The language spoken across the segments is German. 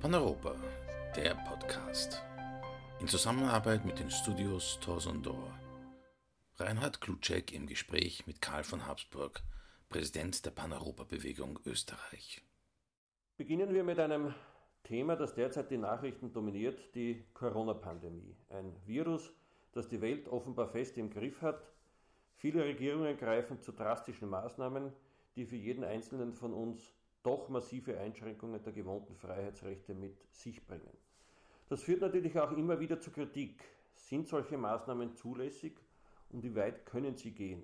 Paneuropa, der Podcast. In Zusammenarbeit mit den Studios Torsondor. Reinhard Klutschek im Gespräch mit Karl von Habsburg, Präsident der Paneuropa-Bewegung Österreich. Beginnen wir mit einem Thema, das derzeit die Nachrichten dominiert, die Corona-Pandemie. Ein Virus, das die Welt offenbar fest im Griff hat. Viele Regierungen greifen zu drastischen Maßnahmen, die für jeden Einzelnen von uns doch massive Einschränkungen der gewohnten Freiheitsrechte mit sich bringen. Das führt natürlich auch immer wieder zu Kritik. Sind solche Maßnahmen zulässig und wie weit können sie gehen?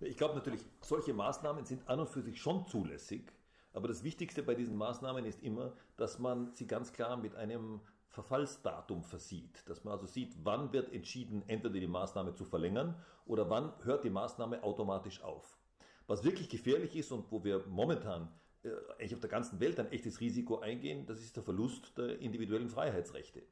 Ich glaube natürlich, solche Maßnahmen sind an und für sich schon zulässig. Aber das Wichtigste bei diesen Maßnahmen ist immer, dass man sie ganz klar mit einem Verfallsdatum versieht. Dass man also sieht, wann wird entschieden, entweder die Maßnahme zu verlängern oder wann hört die Maßnahme automatisch auf. Was wirklich gefährlich ist und wo wir momentan äh, eigentlich auf der ganzen Welt ein echtes Risiko eingehen, das ist der Verlust der individuellen Freiheitsrechte.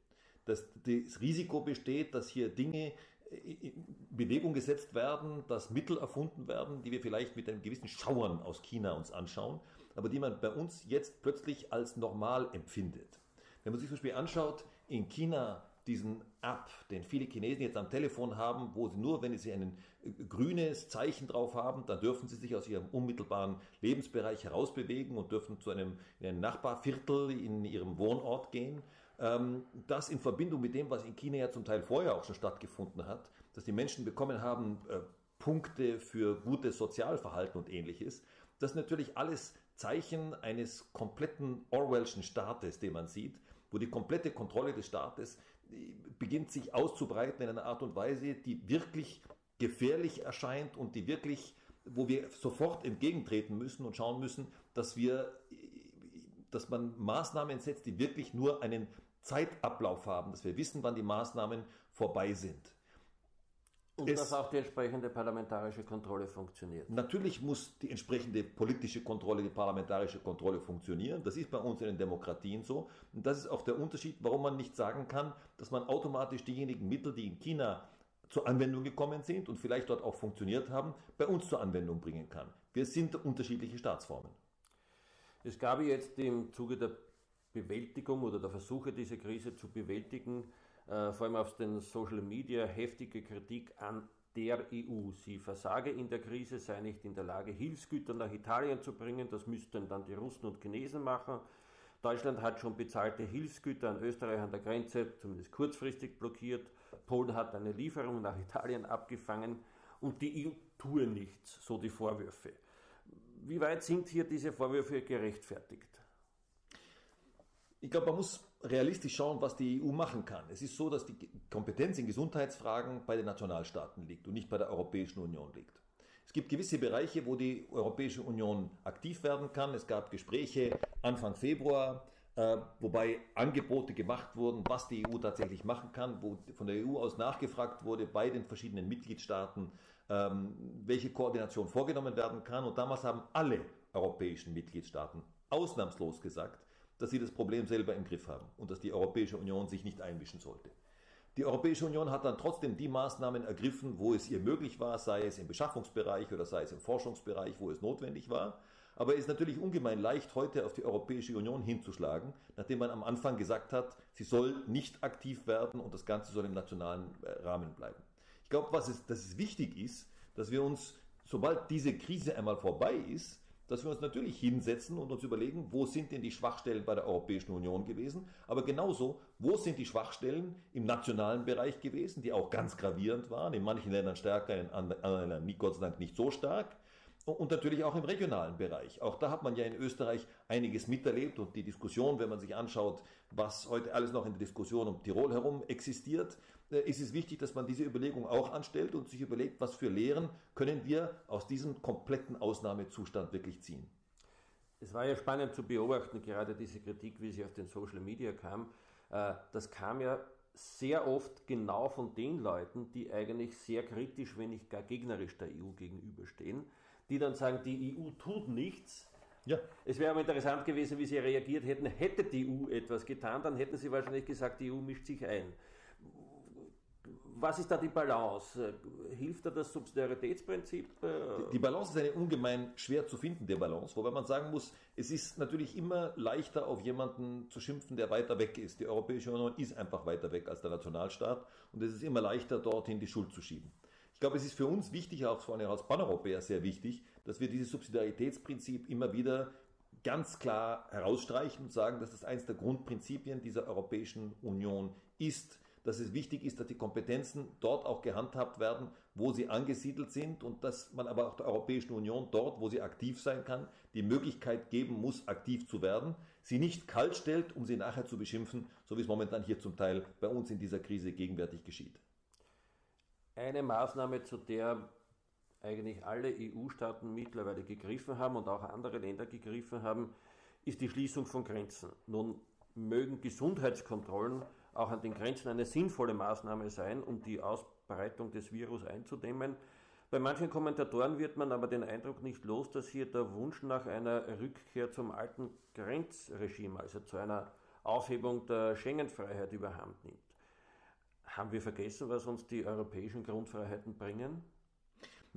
Dass das Risiko besteht, dass hier Dinge äh, in Bewegung gesetzt werden, dass Mittel erfunden werden, die wir vielleicht mit einem gewissen Schauern aus China uns anschauen, aber die man bei uns jetzt plötzlich als normal empfindet. Wenn man sich zum Beispiel anschaut, in China diesen App, den viele Chinesen jetzt am Telefon haben, wo sie nur, wenn sie ein äh, grünes Zeichen drauf haben, dann dürfen sie sich aus ihrem unmittelbaren Lebensbereich herausbewegen und dürfen zu einem, in ein Nachbarviertel in ihrem Wohnort gehen. Ähm, das in Verbindung mit dem, was in China ja zum Teil vorher auch schon stattgefunden hat, dass die Menschen bekommen haben, äh, Punkte für gutes Sozialverhalten und ähnliches. Das ist natürlich alles Zeichen eines kompletten Orwellschen Staates, den man sieht, wo die komplette Kontrolle des Staates beginnt sich auszubreiten in einer Art und Weise, die wirklich gefährlich erscheint und die wirklich, wo wir sofort entgegentreten müssen und schauen müssen, dass wir, dass man Maßnahmen setzt, die wirklich nur einen Zeitablauf haben, dass wir wissen, wann die Maßnahmen vorbei sind. Und dass auch die entsprechende parlamentarische Kontrolle funktioniert. Natürlich muss die entsprechende politische Kontrolle, die parlamentarische Kontrolle funktionieren. Das ist bei uns in den Demokratien so. Und das ist auch der Unterschied, warum man nicht sagen kann, dass man automatisch diejenigen Mittel, die in China zur Anwendung gekommen sind und vielleicht dort auch funktioniert haben, bei uns zur Anwendung bringen kann. Wir sind unterschiedliche Staatsformen. Es gab jetzt im Zuge der Bewältigung oder der Versuche, diese Krise zu bewältigen, äh, vor allem auf den Social Media heftige Kritik an der EU. Sie versage in der Krise, sei nicht in der Lage, Hilfsgüter nach Italien zu bringen. Das müssten dann die Russen und Chinesen machen. Deutschland hat schon bezahlte Hilfsgüter an Österreich an der Grenze, zumindest kurzfristig blockiert. Polen hat eine Lieferung nach Italien abgefangen und die EU tue nichts, so die Vorwürfe. Wie weit sind hier diese Vorwürfe gerechtfertigt? Ich glaube, man muss realistisch schauen, was die EU machen kann. Es ist so, dass die Kompetenz in Gesundheitsfragen bei den Nationalstaaten liegt und nicht bei der Europäischen Union liegt. Es gibt gewisse Bereiche, wo die Europäische Union aktiv werden kann. Es gab Gespräche Anfang Februar, äh, wobei Angebote gemacht wurden, was die EU tatsächlich machen kann, wo von der EU aus nachgefragt wurde bei den verschiedenen Mitgliedstaaten, ähm, welche Koordination vorgenommen werden kann. Und damals haben alle europäischen Mitgliedstaaten ausnahmslos gesagt, dass sie das Problem selber im Griff haben und dass die Europäische Union sich nicht einmischen sollte. Die Europäische Union hat dann trotzdem die Maßnahmen ergriffen, wo es ihr möglich war, sei es im Beschaffungsbereich oder sei es im Forschungsbereich, wo es notwendig war. Aber es ist natürlich ungemein leicht, heute auf die Europäische Union hinzuschlagen, nachdem man am Anfang gesagt hat, sie soll nicht aktiv werden und das Ganze soll im nationalen äh, Rahmen bleiben. Ich glaube, was es, dass es wichtig ist, dass wir uns, sobald diese Krise einmal vorbei ist, dass wir uns natürlich hinsetzen und uns überlegen, wo sind denn die Schwachstellen bei der Europäischen Union gewesen, aber genauso, wo sind die Schwachstellen im nationalen Bereich gewesen, die auch ganz gravierend waren, in manchen Ländern stärker, in anderen Ländern Gott sei Dank nicht so stark und natürlich auch im regionalen Bereich. Auch da hat man ja in Österreich einiges miterlebt und die Diskussion, wenn man sich anschaut, was heute alles noch in der Diskussion um Tirol herum existiert, äh, ist es wichtig, dass man diese Überlegung auch anstellt und sich überlegt, was für Lehren können wir aus diesem kompletten Ausnahmezustand wirklich ziehen. Es war ja spannend zu beobachten, gerade diese Kritik, wie sie auf den Social Media kam. Äh, das kam ja sehr oft genau von den Leuten, die eigentlich sehr kritisch, wenn nicht gar gegnerisch der EU gegenüberstehen die dann sagen, die EU tut nichts. Ja. Es wäre aber interessant gewesen, wie sie reagiert hätten. Hätte die EU etwas getan, dann hätten sie wahrscheinlich gesagt, die EU mischt sich ein. was ist da die Balance? Hilft da das Subsidiaritätsprinzip? Die, die Balance ist eine ungemein schwer zu findende Balance, wobei man sagen muss, es ist natürlich immer leichter, auf jemanden zu schimpfen, der weiter weg ist. Die Europäische Union ist einfach weiter weg als der Nationalstaat und es ist immer leichter, dorthin die Schuld zu schieben. Ich glaube, es ist für uns wichtig, auch vor allem als Paneuropäer sehr wichtig, dass wir dieses Subsidiaritätsprinzip immer wieder ganz klar herausstreichen und sagen, dass das eines der Grundprinzipien dieser Europäischen Union ist dass es wichtig ist, dass die Kompetenzen dort auch gehandhabt werden, wo sie angesiedelt sind und dass man aber auch der Europäischen Union dort, wo sie aktiv sein kann, die Möglichkeit geben muss, aktiv zu werden, sie nicht kalt stellt, um sie nachher zu beschimpfen, so wie es momentan hier zum Teil bei uns in dieser Krise gegenwärtig geschieht. Eine Maßnahme, zu der eigentlich alle EU-Staaten mittlerweile gegriffen haben und auch andere Länder gegriffen haben, ist die Schließung von Grenzen. Nun mögen Gesundheitskontrollen auch an den Grenzen eine sinnvolle Maßnahme sein, um die Ausbreitung des Virus einzudämmen. Bei manchen Kommentatoren wird man aber den Eindruck nicht los, dass hier der Wunsch nach einer Rückkehr zum alten Grenzregime, also zu einer Aufhebung der Schengen-Freiheit überhand nimmt. Haben wir vergessen, was uns die europäischen Grundfreiheiten bringen?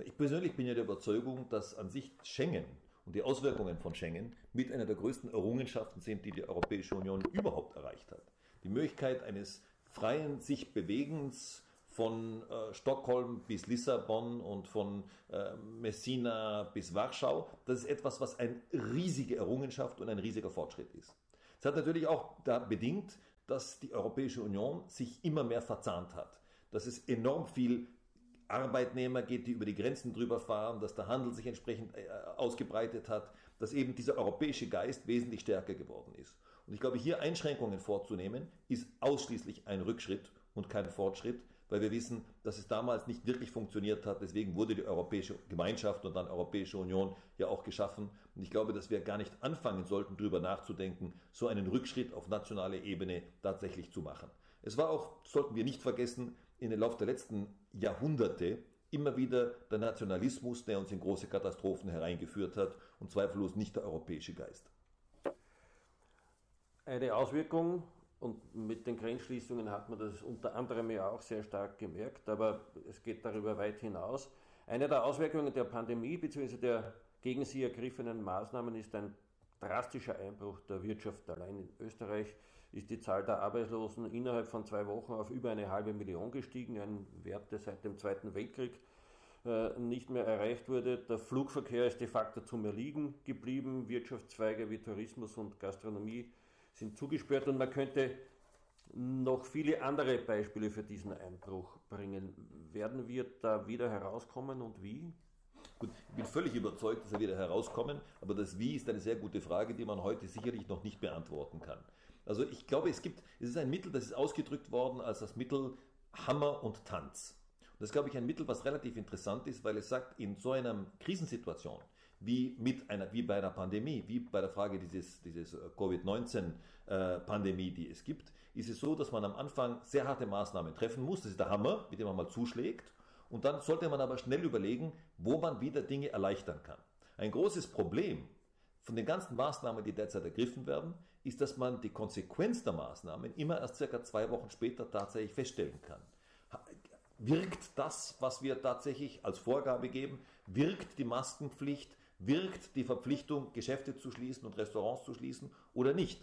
Ich persönlich bin ja der Überzeugung, dass an sich Schengen und die Auswirkungen von Schengen mit einer der größten Errungenschaften sind, die die Europäische Union überhaupt erreicht hat die Möglichkeit eines freien sich Bewegens von äh, Stockholm bis Lissabon und von äh, Messina bis Warschau, das ist etwas, was eine riesige Errungenschaft und ein riesiger Fortschritt ist. Es hat natürlich auch da bedingt, dass die Europäische Union sich immer mehr verzahnt hat, dass es enorm viel Arbeitnehmer geht, die über die Grenzen drüber fahren, dass der Handel sich entsprechend äh, ausgebreitet hat, dass eben dieser europäische Geist wesentlich stärker geworden ist. Und ich glaube, hier Einschränkungen vorzunehmen, ist ausschließlich ein Rückschritt und kein Fortschritt, weil wir wissen, dass es damals nicht wirklich funktioniert hat. Deswegen wurde die Europäische Gemeinschaft und dann Europäische Union ja auch geschaffen. Und ich glaube, dass wir gar nicht anfangen sollten, darüber nachzudenken, so einen Rückschritt auf nationaler Ebene tatsächlich zu machen. Es war auch, sollten wir nicht vergessen, in den Lauf der letzten Jahrhunderte immer wieder der Nationalismus, der uns in große Katastrophen hereingeführt hat und zweifellos nicht der europäische Geist. Eine Auswirkung, und mit den Grenzschließungen hat man das unter anderem ja auch sehr stark gemerkt, aber es geht darüber weit hinaus. Eine der Auswirkungen der Pandemie bzw. der gegen sie ergriffenen Maßnahmen ist ein drastischer Einbruch der Wirtschaft. Allein in Österreich ist die Zahl der Arbeitslosen innerhalb von zwei Wochen auf über eine halbe Million gestiegen, ein Wert, der seit dem Zweiten Weltkrieg äh, nicht mehr erreicht wurde. Der Flugverkehr ist de facto zum Erliegen geblieben. Wirtschaftszweige wie Tourismus und Gastronomie sind zugesperrt und man könnte noch viele andere Beispiele für diesen Einbruch bringen. Werden wir da wieder herauskommen und wie? Gut, ich bin völlig überzeugt, dass wir wieder herauskommen, aber das Wie ist eine sehr gute Frage, die man heute sicherlich noch nicht beantworten kann. Also ich glaube, es gibt, es ist ein Mittel, das ist ausgedrückt worden als das Mittel Hammer und Tanz. Und das ist, glaube ich, ein Mittel, was relativ interessant ist, weil es sagt, in so einer Krisensituation, wie, mit einer, wie bei einer Pandemie, wie bei der Frage dieses, dieses äh, Covid-19-Pandemie, äh, die es gibt, ist es so, dass man am Anfang sehr harte Maßnahmen treffen muss. Das ist der Hammer, mit dem man mal zuschlägt. Und dann sollte man aber schnell überlegen, wo man wieder Dinge erleichtern kann. Ein großes Problem von den ganzen Maßnahmen, die derzeit ergriffen werden, ist, dass man die Konsequenz der Maßnahmen immer erst circa zwei Wochen später tatsächlich feststellen kann. Wirkt das, was wir tatsächlich als Vorgabe geben? Wirkt die Maskenpflicht? Wirkt die Verpflichtung, Geschäfte zu schließen und Restaurants zu schließen oder nicht?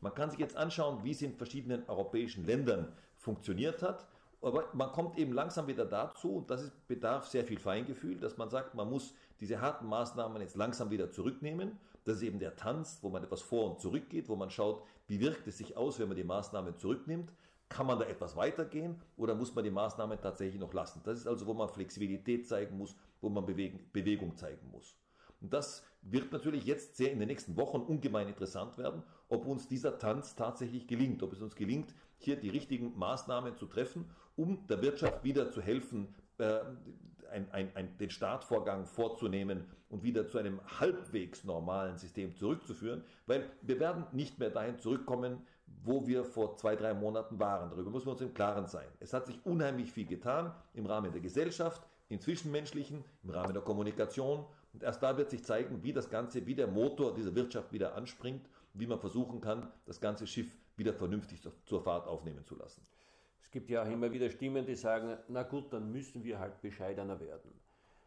Man kann sich jetzt anschauen, wie es in verschiedenen europäischen Ländern funktioniert hat. Aber man kommt eben langsam wieder dazu, und das ist, bedarf sehr viel Feingefühl, dass man sagt, man muss diese harten Maßnahmen jetzt langsam wieder zurücknehmen. Das ist eben der Tanz, wo man etwas vor und zurück geht, wo man schaut, wie wirkt es sich aus, wenn man die Maßnahmen zurücknimmt. Kann man da etwas weitergehen oder muss man die Maßnahmen tatsächlich noch lassen? Das ist also, wo man Flexibilität zeigen muss, wo man Bewegung zeigen muss. Und das wird natürlich jetzt sehr in den nächsten Wochen ungemein interessant werden, ob uns dieser Tanz tatsächlich gelingt, ob es uns gelingt, hier die richtigen Maßnahmen zu treffen, um der Wirtschaft wieder zu helfen, äh, ein, ein, ein, den Startvorgang vorzunehmen und wieder zu einem halbwegs normalen System zurückzuführen, weil wir werden nicht mehr dahin zurückkommen, wo wir vor zwei, drei Monaten waren. Darüber müssen wir uns im Klaren sein. Es hat sich unheimlich viel getan im Rahmen der Gesellschaft, im Zwischenmenschlichen, im Rahmen der Kommunikation und erst da wird sich zeigen, wie das Ganze, wie der Motor dieser Wirtschaft wieder anspringt, wie man versuchen kann, das ganze Schiff wieder vernünftig zur Fahrt aufnehmen zu lassen. Es gibt ja auch immer wieder Stimmen, die sagen, na gut, dann müssen wir halt bescheidener werden.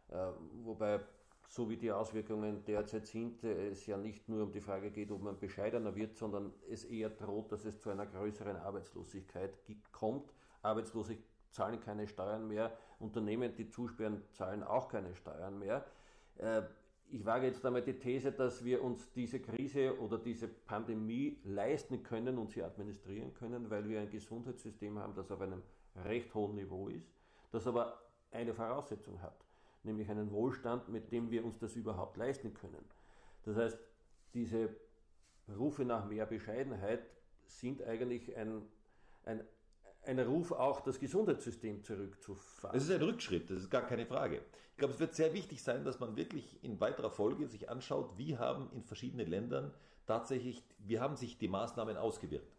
Äh, wobei, so wie die Auswirkungen derzeit sind, äh, es ja nicht nur um die Frage geht, ob man bescheidener wird, sondern es eher droht, dass es zu einer größeren Arbeitslosigkeit kommt. Arbeitslose zahlen keine Steuern mehr, Unternehmen, die zusperren, zahlen auch keine Steuern mehr. Äh, ich wage jetzt einmal die These, dass wir uns diese Krise oder diese Pandemie leisten können und sie administrieren können, weil wir ein Gesundheitssystem haben, das auf einem recht hohen Niveau ist, das aber eine Voraussetzung hat, nämlich einen Wohlstand, mit dem wir uns das überhaupt leisten können. Das heißt, diese Rufe nach mehr Bescheidenheit sind eigentlich ein, ein ein Ruf auch, das Gesundheitssystem zurückzufahren. Es ist ein Rückschritt, das ist gar keine Frage. Ich glaube, es wird sehr wichtig sein, dass man wirklich in weiterer Folge sich anschaut, wie haben in verschiedenen Ländern tatsächlich, wie haben sich die Maßnahmen ausgewirkt.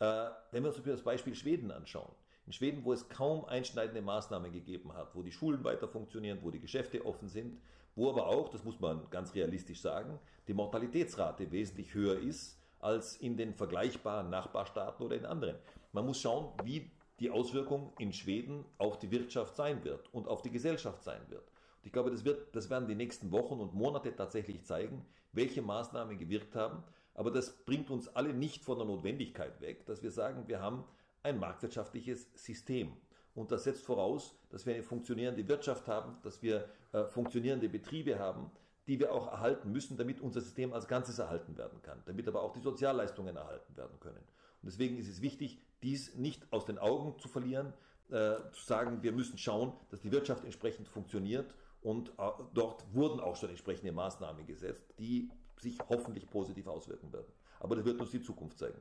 Äh, wenn wir uns das Beispiel Schweden anschauen. In Schweden, wo es kaum einschneidende Maßnahmen gegeben hat, wo die Schulen weiter funktionieren, wo die Geschäfte offen sind, wo aber auch, das muss man ganz realistisch sagen, die Mortalitätsrate wesentlich höher ist als in den vergleichbaren Nachbarstaaten oder in anderen. Man muss schauen, wie die Auswirkung in Schweden auf die Wirtschaft sein wird und auf die Gesellschaft sein wird. Und ich glaube, das, wird, das werden die nächsten Wochen und Monate tatsächlich zeigen, welche Maßnahmen gewirkt haben. Aber das bringt uns alle nicht von der Notwendigkeit weg, dass wir sagen, wir haben ein marktwirtschaftliches System. Und das setzt voraus, dass wir eine funktionierende Wirtschaft haben, dass wir äh, funktionierende Betriebe haben, die wir auch erhalten müssen, damit unser System als Ganzes erhalten werden kann, damit aber auch die Sozialleistungen erhalten werden können. Und deswegen ist es wichtig, dies nicht aus den Augen zu verlieren, äh, zu sagen, wir müssen schauen, dass die Wirtschaft entsprechend funktioniert und äh, dort wurden auch schon entsprechende Maßnahmen gesetzt, die sich hoffentlich positiv auswirken werden. Aber das wird uns die Zukunft zeigen.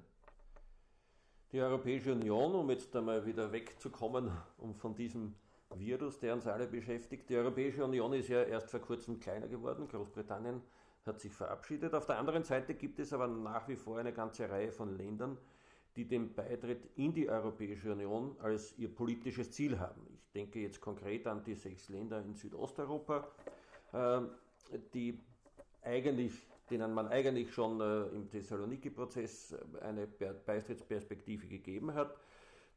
Die Europäische Union, um jetzt einmal wieder wegzukommen, um von diesem Virus, der uns alle beschäftigt. Die Europäische Union ist ja erst vor kurzem kleiner geworden. Großbritannien hat sich verabschiedet. Auf der anderen Seite gibt es aber nach wie vor eine ganze Reihe von Ländern, die den Beitritt in die Europäische Union als ihr politisches Ziel haben. Ich denke jetzt konkret an die sechs Länder in Südosteuropa, ähm, die eigentlich, denen man eigentlich schon äh, im Thessaloniki-Prozess eine Beitrittsperspektive gegeben hat.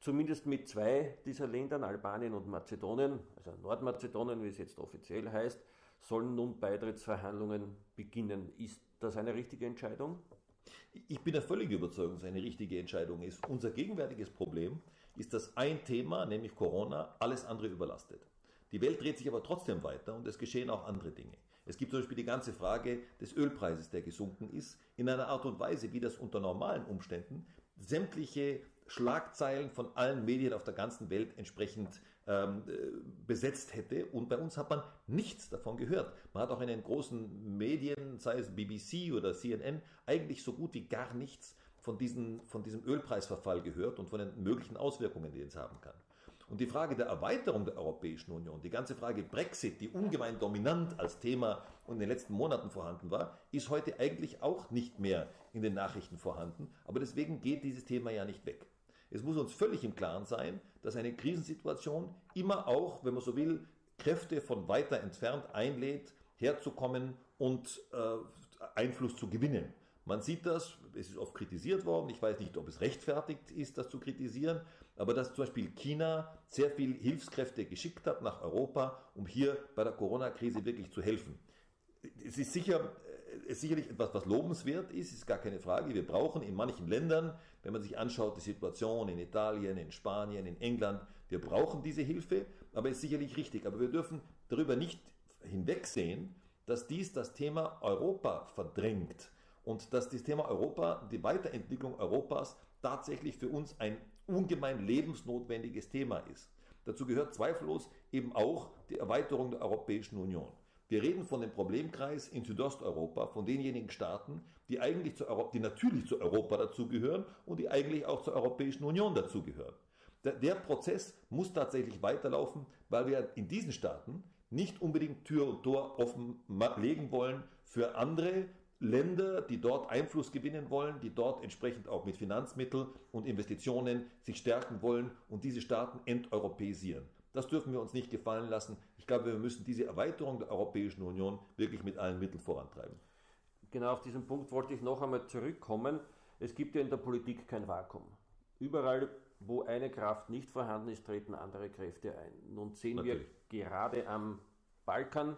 Zumindest mit zwei dieser Ländern, Albanien und Mazedonien, also Nordmazedonien, wie es jetzt offiziell heißt, sollen nun Beitrittsverhandlungen beginnen. Ist das eine richtige Entscheidung? Ich bin der völligen Überzeugung, dass es eine richtige Entscheidung ist. Unser gegenwärtiges Problem ist, dass ein Thema, nämlich Corona, alles andere überlastet. Die Welt dreht sich aber trotzdem weiter und es geschehen auch andere Dinge. Es gibt zum Beispiel die ganze Frage des Ölpreises, der gesunken ist, in einer Art und Weise, wie das unter normalen Umständen sämtliche Schlagzeilen von allen Medien auf der ganzen Welt entsprechend ähm, äh, besetzt hätte. Und bei uns hat man nichts davon gehört. Man hat auch in den großen Medien, sei es BBC oder CNN, eigentlich so gut wie gar nichts von, diesen, von diesem Ölpreisverfall gehört und von den möglichen Auswirkungen, die es haben kann. Und die Frage der Erweiterung der Europäischen Union, die ganze Frage Brexit, die ungemein dominant als Thema in den letzten Monaten vorhanden war, ist heute eigentlich auch nicht mehr in den Nachrichten vorhanden. Aber deswegen geht dieses Thema ja nicht weg. Es muss uns völlig im Klaren sein, dass eine Krisensituation immer auch, wenn man so will, Kräfte von weiter entfernt einlädt, herzukommen und äh, Einfluss zu gewinnen. Man sieht das, es ist oft kritisiert worden, ich weiß nicht, ob es rechtfertigt ist, das zu kritisieren, aber dass zum Beispiel China sehr viel Hilfskräfte geschickt hat nach Europa, um hier bei der Corona-Krise wirklich zu helfen. Es ist sicher ist sicherlich etwas, was lobenswert ist, ist gar keine Frage. Wir brauchen in manchen Ländern, wenn man sich anschaut, die Situation in Italien, in Spanien, in England, wir brauchen diese Hilfe, aber ist sicherlich richtig. Aber wir dürfen darüber nicht hinwegsehen, dass dies das Thema Europa verdrängt und dass das Thema Europa, die Weiterentwicklung Europas tatsächlich für uns ein ungemein lebensnotwendiges Thema ist. Dazu gehört zweifellos eben auch die Erweiterung der Europäischen Union. Wir reden von dem Problemkreis in Südosteuropa, von denjenigen Staaten, die eigentlich zu Europa, die natürlich zu Europa dazugehören und die eigentlich auch zur Europäischen Union dazugehören. Der, der Prozess muss tatsächlich weiterlaufen, weil wir in diesen Staaten nicht unbedingt Tür und Tor offen legen wollen für andere Länder, die dort Einfluss gewinnen wollen, die dort entsprechend auch mit Finanzmitteln und Investitionen sich stärken wollen und diese Staaten enteuropäisieren. Das dürfen wir uns nicht gefallen lassen. Ich glaube, wir müssen diese Erweiterung der Europäischen Union wirklich mit allen Mitteln vorantreiben. Genau auf diesen Punkt wollte ich noch einmal zurückkommen. Es gibt ja in der Politik kein Vakuum. Überall wo eine Kraft nicht vorhanden ist, treten andere Kräfte ein. Nun sehen Natürlich. wir gerade am Balkan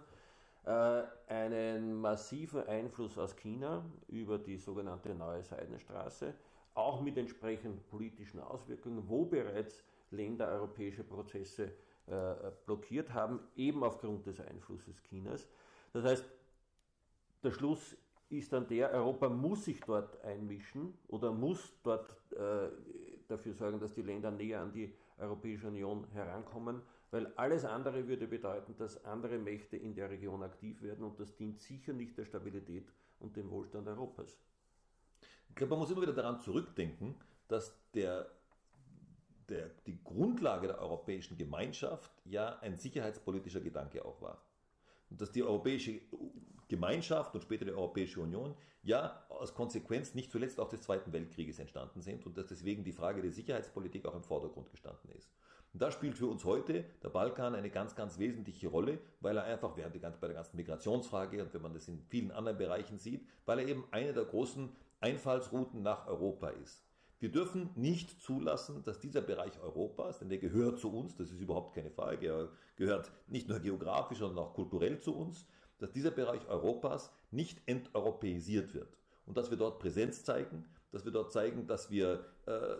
äh, einen massiven Einfluss aus China über die sogenannte Neue Seidenstraße, auch mit entsprechenden politischen Auswirkungen, wo bereits Länder europäische Prozesse äh, blockiert haben, eben aufgrund des Einflusses Chinas. Das heißt, der Schluss ist dann der, Europa muss sich dort einmischen oder muss dort äh, dafür sorgen, dass die Länder näher an die Europäische Union herankommen, weil alles andere würde bedeuten, dass andere Mächte in der Region aktiv werden und das dient sicher nicht der Stabilität und dem Wohlstand Europas. Ich glaube, man muss immer wieder daran zurückdenken, dass der, der, die Grundlage der europäischen Gemeinschaft ja ein sicherheitspolitischer Gedanke auch war. Und dass die Europäische Gemeinschaft und später die Europäische Union ja als Konsequenz nicht zuletzt auch des Zweiten Weltkrieges entstanden sind und dass deswegen die Frage der Sicherheitspolitik auch im Vordergrund gestanden ist. Und da spielt für uns heute der Balkan eine ganz, ganz wesentliche Rolle, weil er einfach, während bei der ganzen Migrationsfrage und wenn man das in vielen anderen Bereichen sieht, weil er eben eine der großen Einfallsrouten nach Europa ist. Wir dürfen nicht zulassen, dass dieser Bereich Europas, denn der gehört zu uns, das ist überhaupt keine Frage, er gehört nicht nur geografisch, sondern auch kulturell zu uns, dass dieser Bereich Europas nicht enteuropäisiert wird. Und dass wir dort Präsenz zeigen, dass wir dort zeigen, dass wir äh,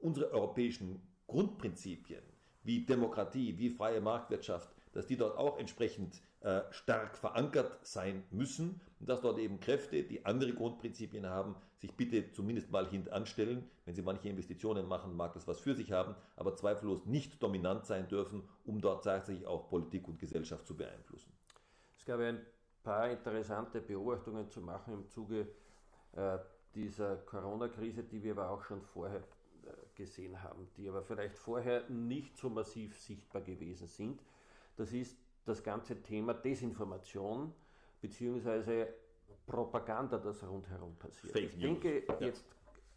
unsere europäischen Grundprinzipien, wie Demokratie, wie freie Marktwirtschaft, dass die dort auch entsprechend äh, stark verankert sein müssen und dass dort eben Kräfte, die andere Grundprinzipien haben, sich bitte zumindest mal hintanstellen. Wenn sie manche Investitionen machen, mag das was für sich haben, aber zweifellos nicht dominant sein dürfen, um dort tatsächlich auch Politik und Gesellschaft zu beeinflussen. Es gab ein paar interessante Beobachtungen zu machen im Zuge äh, dieser Corona-Krise, die wir aber auch schon vorher gesehen haben, die aber vielleicht vorher nicht so massiv sichtbar gewesen sind. Das ist das ganze Thema Desinformation bzw. Propaganda, das rundherum passiert. Fake ich denke ja. jetzt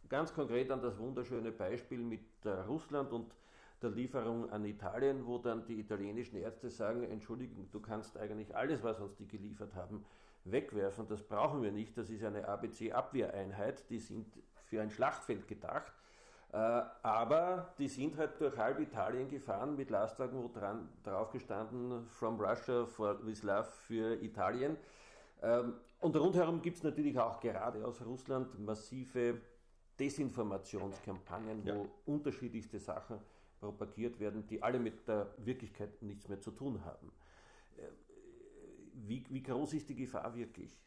ganz konkret an das wunderschöne Beispiel mit Russland und der Lieferung an Italien, wo dann die italienischen Ärzte sagen, Entschuldigung, du kannst eigentlich alles, was uns die geliefert haben, wegwerfen. Das brauchen wir nicht. Das ist eine ABC-Abwehreinheit. Die sind für ein Schlachtfeld gedacht. Äh, aber die sind halt durch halb Italien gefahren mit Lastwagen, wo dran, drauf gestanden, From Russia for, with Love für Italien. Ähm, und rundherum gibt es natürlich auch gerade aus Russland massive Desinformationskampagnen, ja. wo unterschiedlichste Sachen propagiert werden, die alle mit der Wirklichkeit nichts mehr zu tun haben. Äh, wie, wie groß ist die Gefahr wirklich?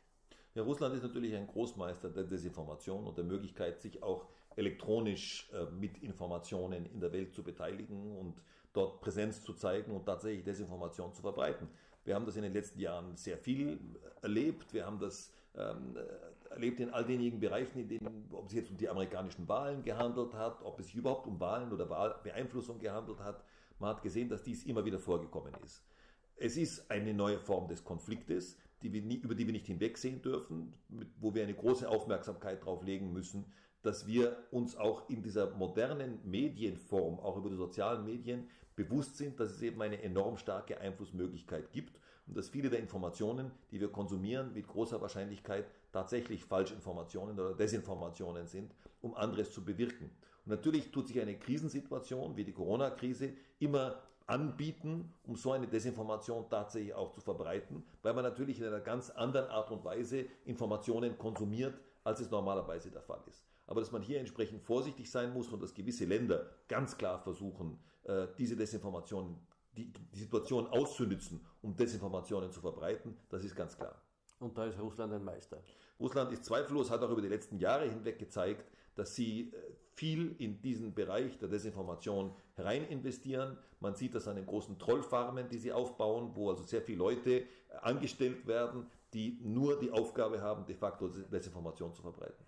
Ja, Russland ist natürlich ein Großmeister der Desinformation und der Möglichkeit, sich auch elektronisch äh, mit Informationen in der Welt zu beteiligen und dort Präsenz zu zeigen und tatsächlich Desinformation zu verbreiten. Wir haben das in den letzten Jahren sehr viel erlebt. Wir haben das ähm, erlebt in all denjenigen Bereichen, in denen, ob es jetzt um die amerikanischen Wahlen gehandelt hat, ob es sich überhaupt um Wahlen oder Wahlbeeinflussung gehandelt hat. Man hat gesehen, dass dies immer wieder vorgekommen ist. Es ist eine neue Form des Konfliktes, die wir nie, über die wir nicht hinwegsehen dürfen, mit, wo wir eine große Aufmerksamkeit drauf legen müssen, dass wir uns auch in dieser modernen Medienform, auch über die sozialen Medien, bewusst sind, dass es eben eine enorm starke Einflussmöglichkeit gibt und dass viele der Informationen, die wir konsumieren, mit großer Wahrscheinlichkeit tatsächlich Falschinformationen oder Desinformationen sind, um anderes zu bewirken. Und natürlich tut sich eine Krisensituation wie die Corona-Krise immer anbieten, um so eine Desinformation tatsächlich auch zu verbreiten, weil man natürlich in einer ganz anderen Art und Weise Informationen konsumiert, als es normalerweise der Fall ist aber dass man hier entsprechend vorsichtig sein muss und dass gewisse Länder ganz klar versuchen, äh, diese Desinformation, die, die Situation auszunützen, um Desinformationen zu verbreiten, das ist ganz klar. Und da ist Russland ein Meister. Russland ist zweifellos, hat auch über die letzten Jahre hinweg gezeigt, dass sie äh, viel in diesen Bereich der Desinformation herein investieren. Man sieht das an den großen Trollfarmen, die sie aufbauen, wo also sehr viele Leute äh, angestellt werden, die nur die Aufgabe haben, de facto Desinformation zu verbreiten.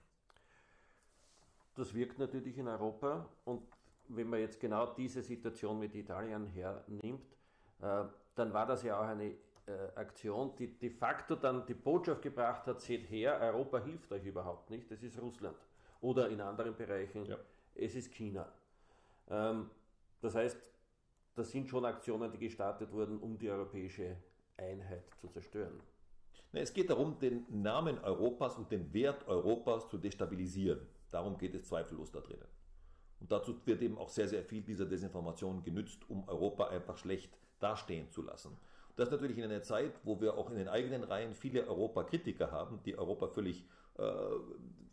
Das wirkt natürlich in Europa und wenn man jetzt genau diese Situation mit Italien hernimmt, äh, dann war das ja auch eine Aktion, die de facto dann die Botschaft gebracht hat, seht her, Europa hilft euch überhaupt nicht, es ist Russland. Oder in anderen Bereichen, ja. es ist China. Ähm, das heißt, das sind schon Aktionen, die gestartet wurden, um die europäische Einheit zu zerstören. Es geht darum, den Namen Europas und den Wert Europas zu destabilisieren. Darum geht es zweifellos da drinnen. Und dazu wird eben auch sehr, sehr viel dieser Desinformation genützt, um Europa einfach schlecht dastehen zu lassen. Das natürlich in einer Zeit, wo wir auch in den eigenen Reihen viele Europa-Kritiker haben, die Europa völlig,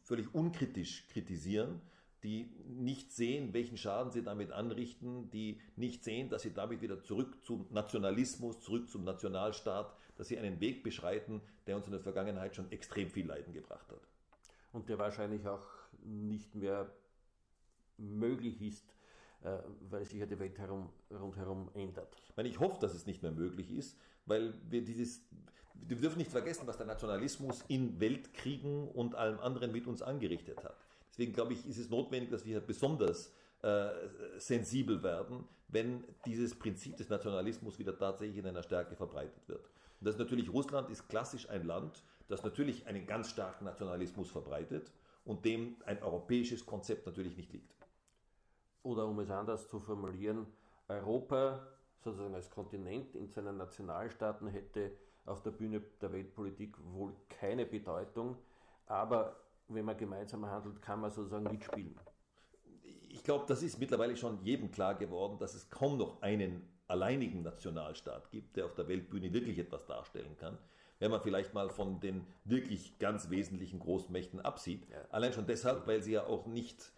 völlig unkritisch kritisieren, die nicht sehen, welchen Schaden sie damit anrichten, die nicht sehen, dass sie damit wieder zurück zum Nationalismus, zurück zum Nationalstaat, dass sie einen Weg beschreiten, der uns in der Vergangenheit schon extrem viel Leiden gebracht hat. Und der wahrscheinlich auch nicht mehr möglich ist, äh, weil sich ja die Welt herum, rundherum ändert. Ich, meine, ich hoffe, dass es nicht mehr möglich ist, weil wir dieses, wir dürfen nicht vergessen, was der Nationalismus in Weltkriegen und allem anderen mit uns angerichtet hat. Deswegen glaube ich, ist es notwendig, dass wir besonders äh, sensibel werden, wenn dieses Prinzip des Nationalismus wieder tatsächlich in einer Stärke verbreitet wird. Und das ist natürlich, Russland ist klassisch ein Land, das natürlich einen ganz starken Nationalismus verbreitet und dem ein europäisches Konzept natürlich nicht liegt. Oder um es anders zu formulieren, Europa sozusagen als Kontinent in seinen Nationalstaaten hätte auf der Bühne der Weltpolitik wohl keine Bedeutung, aber wenn man gemeinsam handelt, kann man sozusagen mitspielen. Ich glaube, das ist mittlerweile schon jedem klar geworden, dass es kaum noch einen alleinigen Nationalstaat gibt, der auf der Weltbühne wirklich etwas darstellen kann. Wenn man vielleicht mal von den wirklich ganz wesentlichen Großmächten absieht. Ja. Allein schon deshalb, weil sie ja auch nicht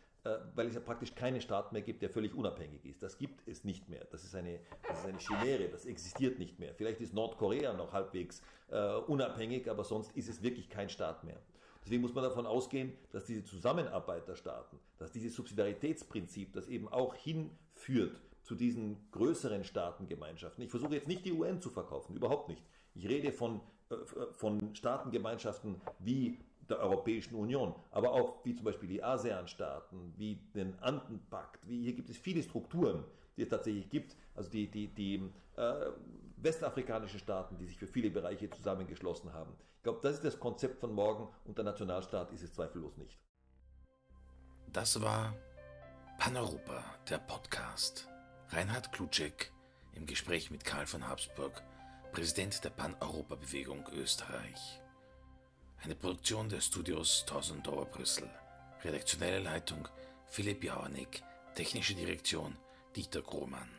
weil es ja praktisch keinen Staat mehr gibt, der völlig unabhängig ist. Das gibt es nicht mehr. Das ist eine, das ist eine Chimäre, das existiert nicht mehr. Vielleicht ist Nordkorea noch halbwegs äh, unabhängig, aber sonst ist es wirklich kein Staat mehr. Deswegen muss man davon ausgehen, dass diese Zusammenarbeit der Staaten, dass dieses Subsidiaritätsprinzip, das eben auch hinführt zu diesen größeren Staatengemeinschaften. Ich versuche jetzt nicht die UN zu verkaufen, überhaupt nicht. Ich rede von, äh, von Staatengemeinschaften wie der Europäischen Union, aber auch wie zum Beispiel die ASEAN-Staaten, wie den Andenpakt, wie hier gibt es viele Strukturen, die es tatsächlich gibt, also die, die, die äh, westafrikanischen Staaten, die sich für viele Bereiche zusammengeschlossen haben. Ich glaube, das ist das Konzept von morgen und der Nationalstaat ist es zweifellos nicht. Das war Paneuropa, der Podcast. Reinhard Klutschek im Gespräch mit Karl von Habsburg, Präsident der Pan-Europa-Bewegung Österreich. Eine Produktion der Studios Tausendauer Brüssel. Redaktionelle Leitung Philipp Jauernick. Technische Direktion Dieter Grohmann.